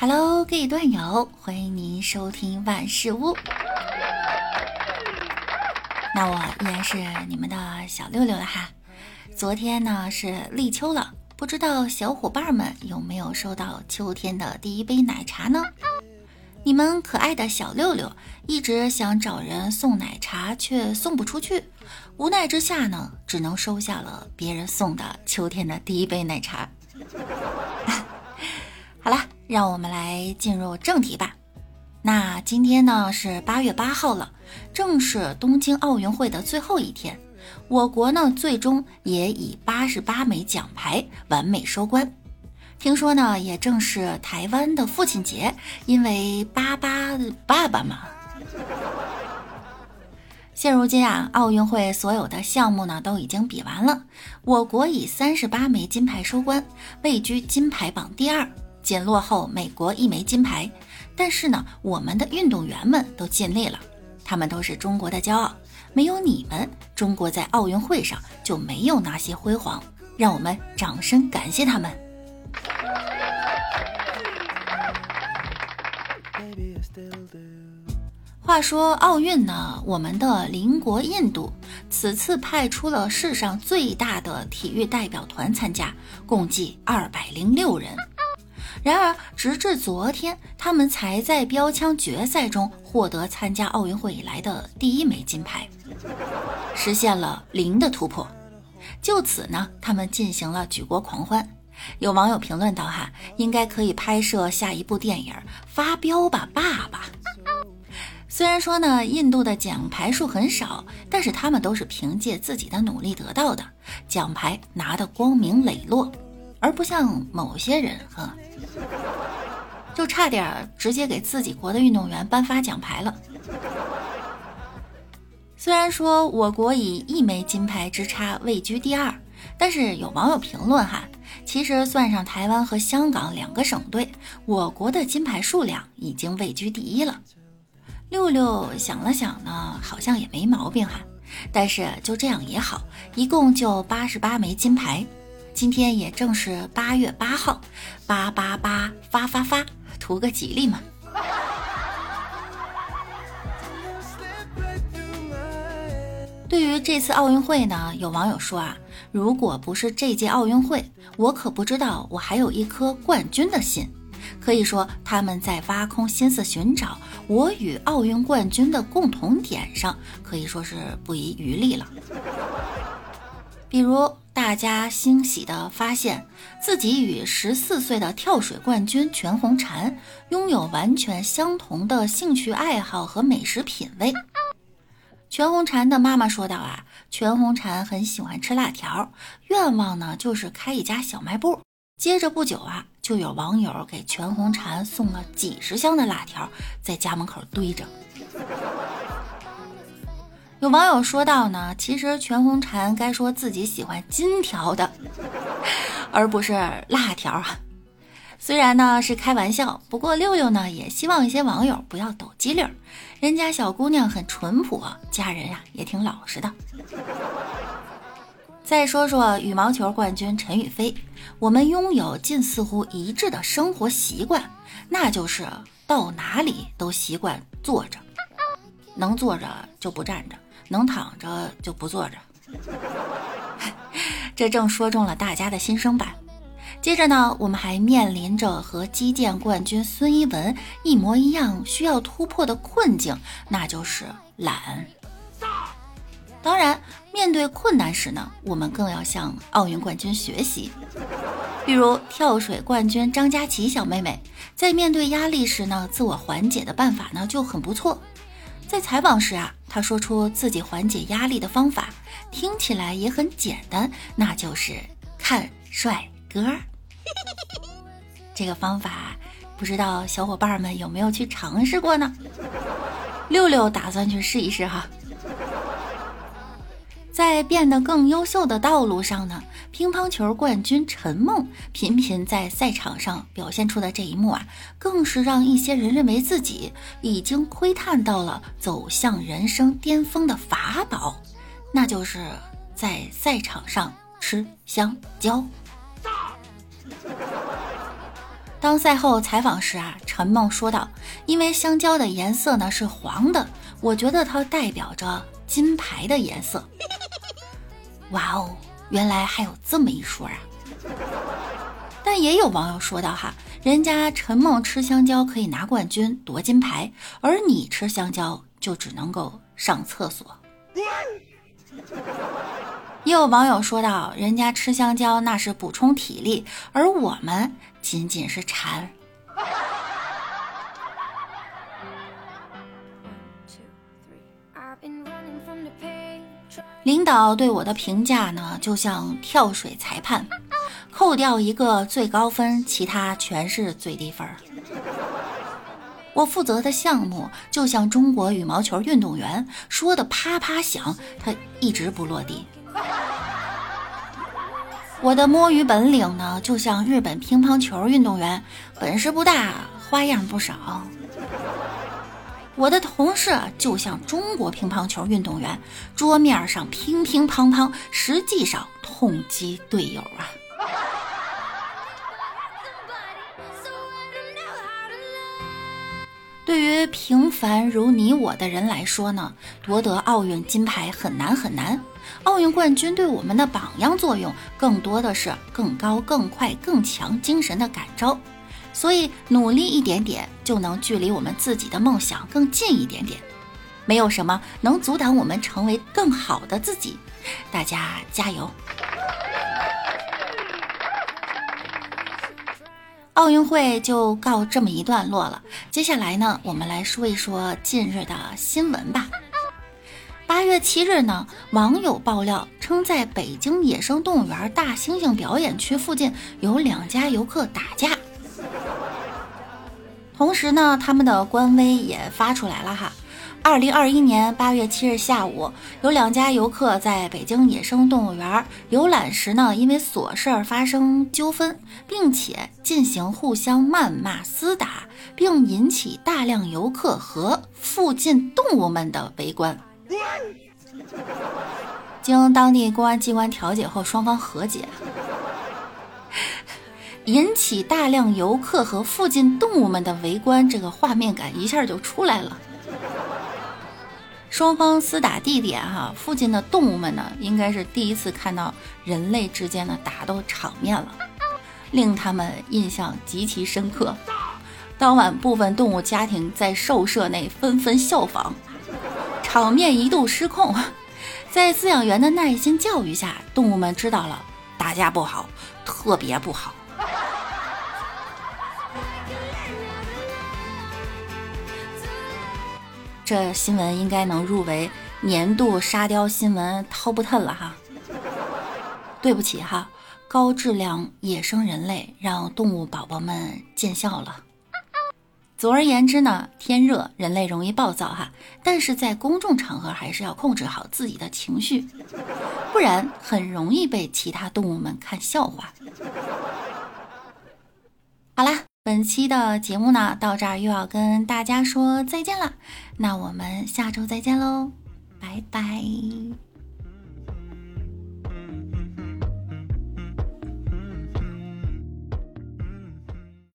Hello，各位段友，欢迎您收听万事屋。那我依然是你们的小六六了哈。昨天呢是立秋了，不知道小伙伴们有没有收到秋天的第一杯奶茶呢？你们可爱的小六六一直想找人送奶茶，却送不出去，无奈之下呢，只能收下了别人送的秋天的第一杯奶茶。让我们来进入正题吧。那今天呢是八月八号了，正是东京奥运会的最后一天。我国呢最终也以八十八枚奖牌完美收官。听说呢也正是台湾的父亲节，因为八八爸爸嘛。现如今啊，奥运会所有的项目呢都已经比完了，我国以三十八枚金牌收官，位居金牌榜第二。仅落后美国一枚金牌，但是呢，我们的运动员们都尽力了，他们都是中国的骄傲。没有你们，中国在奥运会上就没有那些辉煌。让我们掌声感谢他们。话说奥运呢，我们的邻国印度此次派出了世上最大的体育代表团参加，共计二百零六人。然而，直至昨天，他们才在标枪决赛中获得参加奥运会以来的第一枚金牌，实现了零的突破。就此呢，他们进行了举国狂欢。有网友评论道：“哈，应该可以拍摄下一部电影，发飙吧，爸爸！”虽然说呢，印度的奖牌数很少，但是他们都是凭借自己的努力得到的，奖牌拿得光明磊落。而不像某些人，哈，就差点直接给自己国的运动员颁发奖牌了。虽然说我国以一枚金牌之差位居第二，但是有网友评论哈，其实算上台湾和香港两个省队，我国的金牌数量已经位居第一了。六六想了想呢，好像也没毛病哈，但是就这样也好，一共就八十八枚金牌。今天也正是八月八号，八八八发发发，图个吉利嘛。对于这次奥运会呢，有网友说啊，如果不是这届奥运会，我可不知道我还有一颗冠军的心。可以说他们在挖空心思寻找我与奥运冠军的共同点上，可以说是不遗余力了。比如。大家欣喜地发现自己与十四岁的跳水冠军全红婵拥有完全相同的兴趣爱好和美食品味。全红婵的妈妈说道：“啊，全红婵很喜欢吃辣条，愿望呢就是开一家小卖部。”接着不久啊，就有网友给全红婵送了几十箱的辣条，在家门口堆着。有网友说到呢，其实全红婵该说自己喜欢金条的，而不是辣条啊。虽然呢是开玩笑，不过六六呢也希望一些网友不要抖机灵，人家小姑娘很淳朴，家人呀也挺老实的。再说说羽毛球冠军陈雨菲，我们拥有近似乎一致的生活习惯，那就是到哪里都习惯坐着，能坐着就不站着。能躺着就不坐着，这正说中了大家的心声吧。接着呢，我们还面临着和击剑冠军孙一文一模一样需要突破的困境，那就是懒。当然，面对困难时呢，我们更要向奥运冠军学习。比如跳水冠军张佳琪小妹妹，在面对压力时呢，自我缓解的办法呢就很不错。在采访时啊，他说出自己缓解压力的方法，听起来也很简单，那就是看帅哥。这个方法不知道小伙伴们有没有去尝试过呢？六六打算去试一试哈。在变得更优秀的道路上呢，乒乓球冠军陈梦频频在赛场上表现出的这一幕啊，更是让一些人认为自己已经窥探到了走向人生巅峰的法宝，那就是在赛场上吃香蕉。当赛后采访时啊，陈梦说道：“因为香蕉的颜色呢是黄的，我觉得它代表着金牌的颜色。”哇哦，原来还有这么一说啊！但也有网友说到哈，人家陈梦吃香蕉可以拿冠军夺金牌，而你吃香蕉就只能够上厕所。也有网友说到，人家吃香蕉那是补充体力，而我们仅仅是馋。领导对我的评价呢，就像跳水裁判，扣掉一个最高分，其他全是最低分。我负责的项目就像中国羽毛球运动员，说的啪啪响，他一直不落地。我的摸鱼本领呢，就像日本乒乓球运动员，本事不大，花样不少。我的同事就像中国乒乓球运动员，桌面上乒乒乓乓，实际上痛击队友啊。对于平凡如你我的人来说呢，夺得奥运金牌很难很难。奥运冠军对我们的榜样作用，更多的是更高、更快、更强精神的感召。所以努力一点点，就能距离我们自己的梦想更近一点点。没有什么能阻挡我们成为更好的自己。大家加油！奥运会就告这么一段落了。接下来呢，我们来说一说近日的新闻吧。八月七日呢，网友爆料称，在北京野生动物园大猩猩表演区附近有两家游客打架。同时呢，他们的官微也发出来了哈。二零二一年八月七日下午，有两家游客在北京野生动物园游览时呢，因为琐事儿发生纠纷，并且进行互相谩骂、厮打，并引起大量游客和附近动物们的围观。经当地公安机关调解后，双方和解，引起大量游客和附近动物们的围观，这个画面感一下就出来了。双方厮打地点哈，附近的动物们呢，应该是第一次看到人类之间的打斗场面了，令他们印象极其深刻。当晚，部分动物家庭在兽舍内纷纷效仿。场面一度失控，在饲养员的耐心教育下，动物们知道了打架不好，特别不好。这新闻应该能入围年度沙雕新闻 top ten 了哈。对不起哈，高质量野生人类让动物宝宝们见笑了。总而言之呢，天热人类容易暴躁哈，但是在公众场合还是要控制好自己的情绪，不然很容易被其他动物们看笑话。本期的节目呢到这儿又要跟大家说再见了，那我们下周再见喽，拜拜。